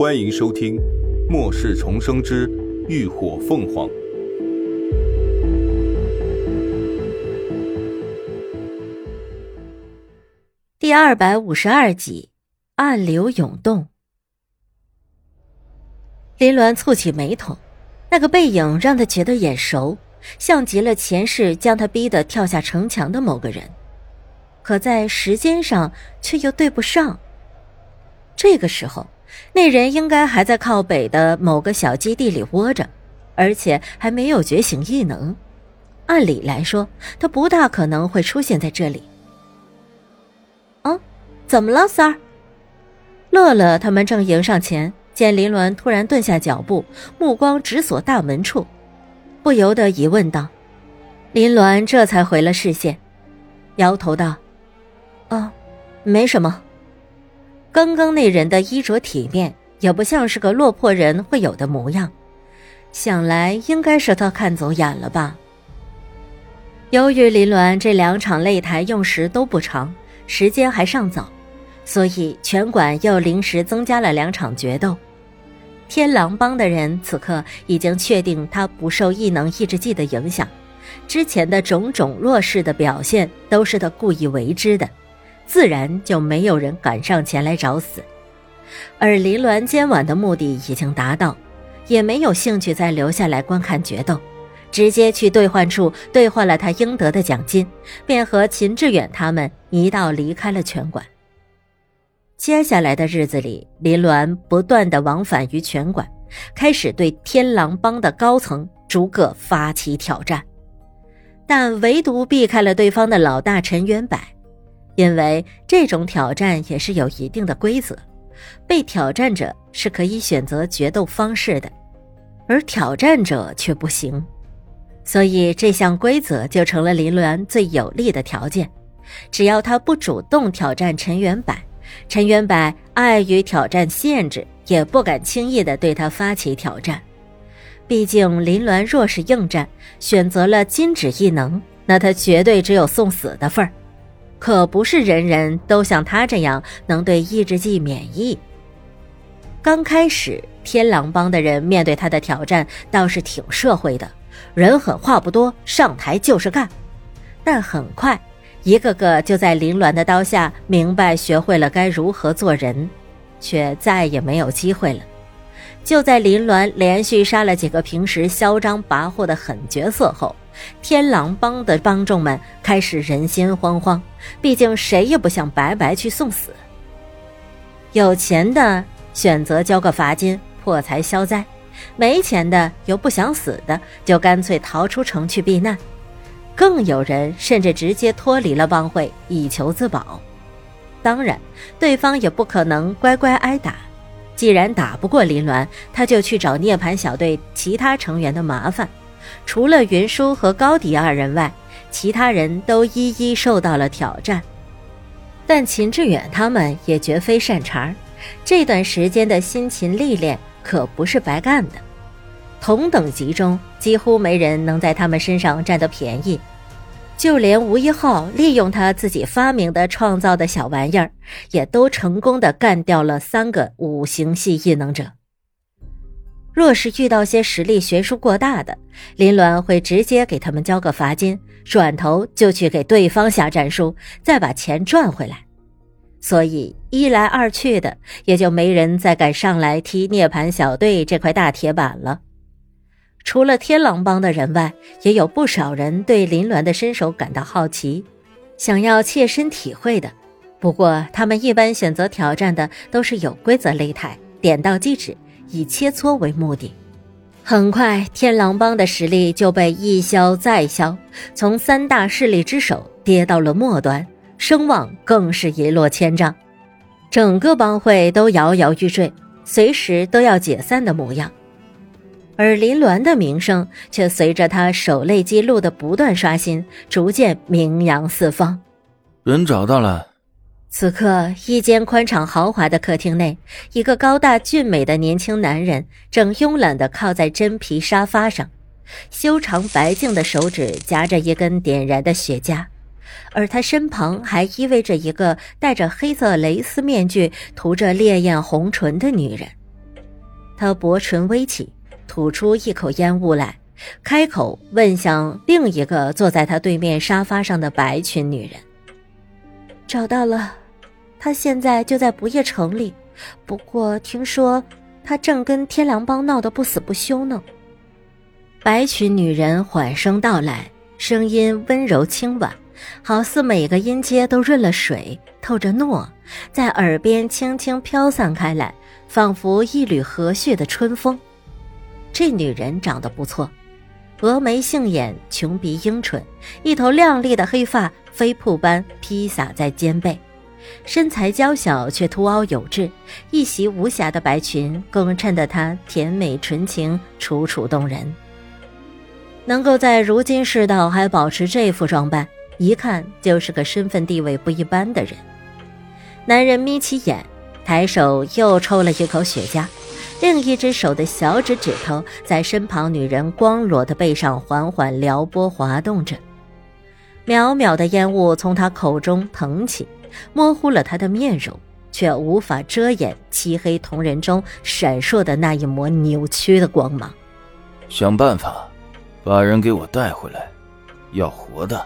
欢迎收听《末世重生之浴火凤凰》第二百五十二集《暗流涌动》。林鸾蹙起眉头，那个背影让他觉得眼熟，像极了前世将他逼得跳下城墙的某个人，可在时间上却又对不上。这个时候，那人应该还在靠北的某个小基地里窝着，而且还没有觉醒异能。按理来说，他不大可能会出现在这里。啊，怎么了，三儿？乐乐他们正迎上前，见林鸾突然顿下脚步，目光直锁大门处，不由得疑问道：“林鸾这才回了视线，摇头道：‘啊，没什么。’”刚刚那人的衣着体面，也不像是个落魄人会有的模样，想来应该是他看走眼了吧。由于林鸾这两场擂台用时都不长，时间还尚早，所以拳馆又临时增加了两场决斗。天狼帮的人此刻已经确定他不受异能抑制剂的影响，之前的种种弱势的表现都是他故意为之的。自然就没有人敢上前来找死，而林鸾今晚的目的已经达到，也没有兴趣再留下来观看决斗，直接去兑换处兑换了他应得的奖金，便和秦志远他们一道离开了拳馆。接下来的日子里，林鸾不断的往返于拳馆，开始对天狼帮的高层逐个发起挑战，但唯独避开了对方的老大陈元柏。因为这种挑战也是有一定的规则，被挑战者是可以选择决斗方式的，而挑战者却不行，所以这项规则就成了林鸾最有利的条件。只要他不主动挑战陈元柏，陈元柏碍于挑战限制，也不敢轻易的对他发起挑战。毕竟林鸾若是应战，选择了金指异能，那他绝对只有送死的份儿。可不是人人都像他这样能对抑制剂免疫。刚开始，天狼帮的人面对他的挑战倒是挺社会的，人狠话不多，上台就是干。但很快，一个个就在凌乱的刀下明白学会了该如何做人，却再也没有机会了。就在林鸾连续杀了几个平时嚣张跋扈的狠角色后。天狼帮的帮众们开始人心惶惶，毕竟谁也不想白白去送死。有钱的选择交个罚金破财消灾，没钱的又不想死的，就干脆逃出城去避难。更有人甚至直接脱离了帮会以求自保。当然，对方也不可能乖乖挨打。既然打不过林鸾，他就去找涅槃小队其他成员的麻烦。除了云舒和高迪二人外，其他人都一一受到了挑战。但秦志远他们也绝非善茬儿，这段时间的辛勤历练可不是白干的。同等级中，几乎没人能在他们身上占得便宜，就连吴一浩利用他自己发明的、创造的小玩意儿，也都成功的干掉了三个五行系异能者。若是遇到些实力悬殊过大的，林鸾会直接给他们交个罚金，转头就去给对方下战书，再把钱赚回来。所以一来二去的，也就没人再敢上来踢涅槃小队这块大铁板了。除了天狼帮的人外，也有不少人对林鸾的身手感到好奇，想要切身体会的。不过他们一般选择挑战的都是有规则擂台，点到即止。以切磋为目的，很快天狼帮的实力就被一消再消，从三大势力之首跌到了末端，声望更是一落千丈，整个帮会都摇摇欲坠，随时都要解散的模样。而林鸾的名声却随着他守擂记录的不断刷新，逐渐名扬四方。人找到了。此刻，一间宽敞豪华的客厅内，一个高大俊美的年轻男人正慵懒地靠在真皮沙发上，修长白净的手指夹着一根点燃的雪茄，而他身旁还依偎着一个戴着黑色蕾丝面具、涂着烈焰红唇的女人。他薄唇微起，吐出一口烟雾来，开口问向另一个坐在他对面沙发上的白裙女人：“找到了，他现在就在不夜城里。不过听说他正跟天良帮闹得不死不休呢。”白裙女人缓声道来，声音温柔轻婉，好似每个音阶都润了水，透着糯，在耳边轻轻飘散开来。仿佛一缕和煦的春风。这女人长得不错，峨眉杏眼，琼鼻英唇，一头亮丽的黑发飞瀑般披洒在肩背，身材娇小却凸凹有致，一袭无瑕的白裙更衬得她甜美纯情，楚楚动人。能够在如今世道还保持这副装扮，一看就是个身份地位不一般的人。男人眯起眼。抬手又抽了一口雪茄，另一只手的小指指头在身旁女人光裸的背上缓缓撩拨滑动着，渺渺的烟雾从他口中腾起，模糊了他的面容，却无法遮掩漆黑瞳仁中闪烁的那一抹扭曲的光芒。想办法把人给我带回来，要活的。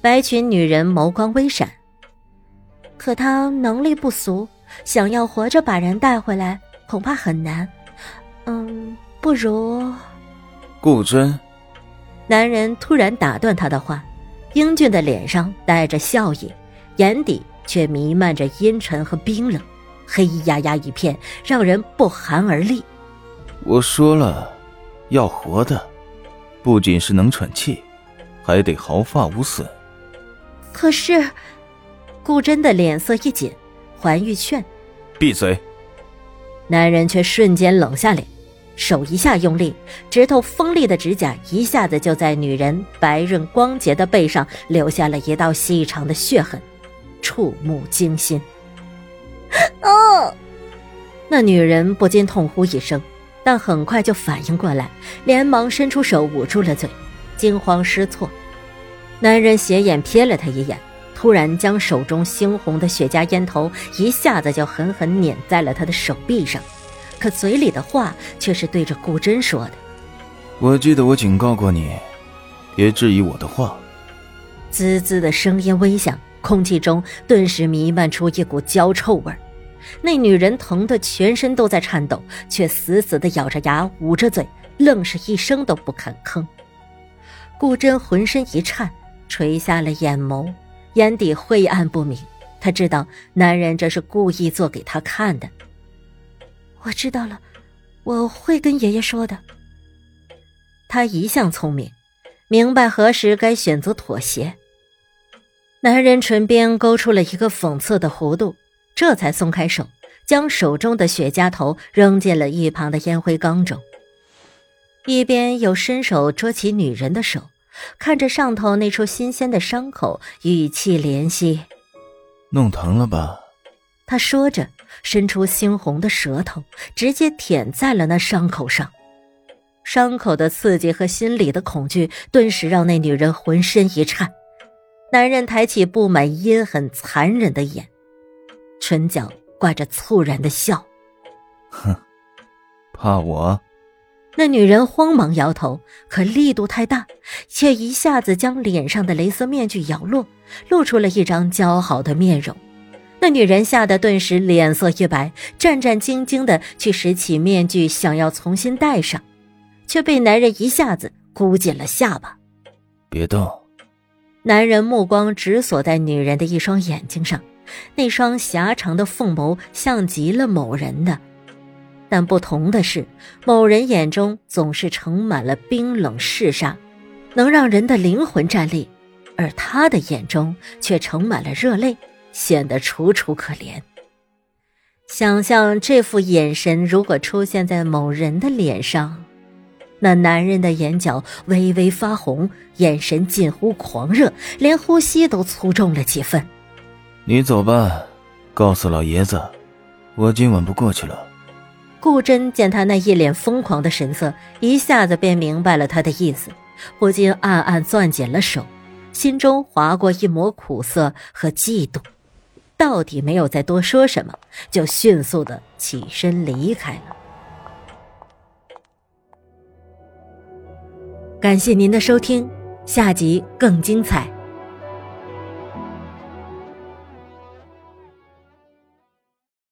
白裙女人眸光微闪，可她能力不俗。想要活着把人带回来，恐怕很难。嗯，不如……顾真。男人突然打断他的话，英俊的脸上带着笑意，眼底却弥漫着阴沉和冰冷，黑压压一片，让人不寒而栗。我说了，要活的，不仅是能喘气，还得毫发无损。可是，顾真的脸色一紧。环玉劝：“闭嘴！”男人却瞬间冷下脸，手一下用力，指头锋利的指甲一下子就在女人白润光洁的背上留下了一道细长的血痕，触目惊心。哦！那女人不禁痛呼一声，但很快就反应过来，连忙伸出手捂住了嘴，惊慌失措。男人斜眼瞥了她一眼。突然，将手中猩红的雪茄烟头一下子就狠狠碾在了他的手臂上，可嘴里的话却是对着顾真说的：“我记得我警告过你，别质疑我的话。”滋滋的声音微响，空气中顿时弥漫出一股焦臭味那女人疼得全身都在颤抖，却死死地咬着牙，捂着嘴，愣是一声都不肯吭。顾真浑身一颤，垂下了眼眸。眼底晦暗不明，他知道男人这是故意做给他看的。我知道了，我会跟爷爷说的。他一向聪明，明白何时该选择妥协。男人唇边勾出了一个讽刺的弧度，这才松开手，将手中的雪茄头扔进了一旁的烟灰缸中，一边又伸手捉起女人的手。看着上头那处新鲜的伤口，语气怜惜：“弄疼了吧？”他说着，伸出猩红的舌头，直接舔在了那伤口上。伤口的刺激和心里的恐惧，顿时让那女人浑身一颤。男人抬起布满阴狠残忍的眼，唇角挂着猝然的笑：“哼，怕我？”那女人慌忙摇头，可力度太大，却一下子将脸上的蕾丝面具摇落，露出了一张姣好的面容。那女人吓得顿时脸色一白，战战兢兢的去拾起面具，想要重新戴上，却被男人一下子箍紧了下巴。别动！男人目光直锁在女人的一双眼睛上，那双狭长的凤眸像极了某人的。但不同的是，某人眼中总是盛满了冰冷嗜杀，能让人的灵魂战栗；而他的眼中却盛满了热泪，显得楚楚可怜。想象这副眼神如果出现在某人的脸上，那男人的眼角微微发红，眼神近乎狂热，连呼吸都粗重了几分。你走吧，告诉老爷子，我今晚不过去了。顾真见他那一脸疯狂的神色一下子便明白了他的意思不禁暗暗攥紧了手心中划过一抹苦涩和嫉妒到底没有再多说什么就迅速的起身离开了。感谢您的收听下集更精彩。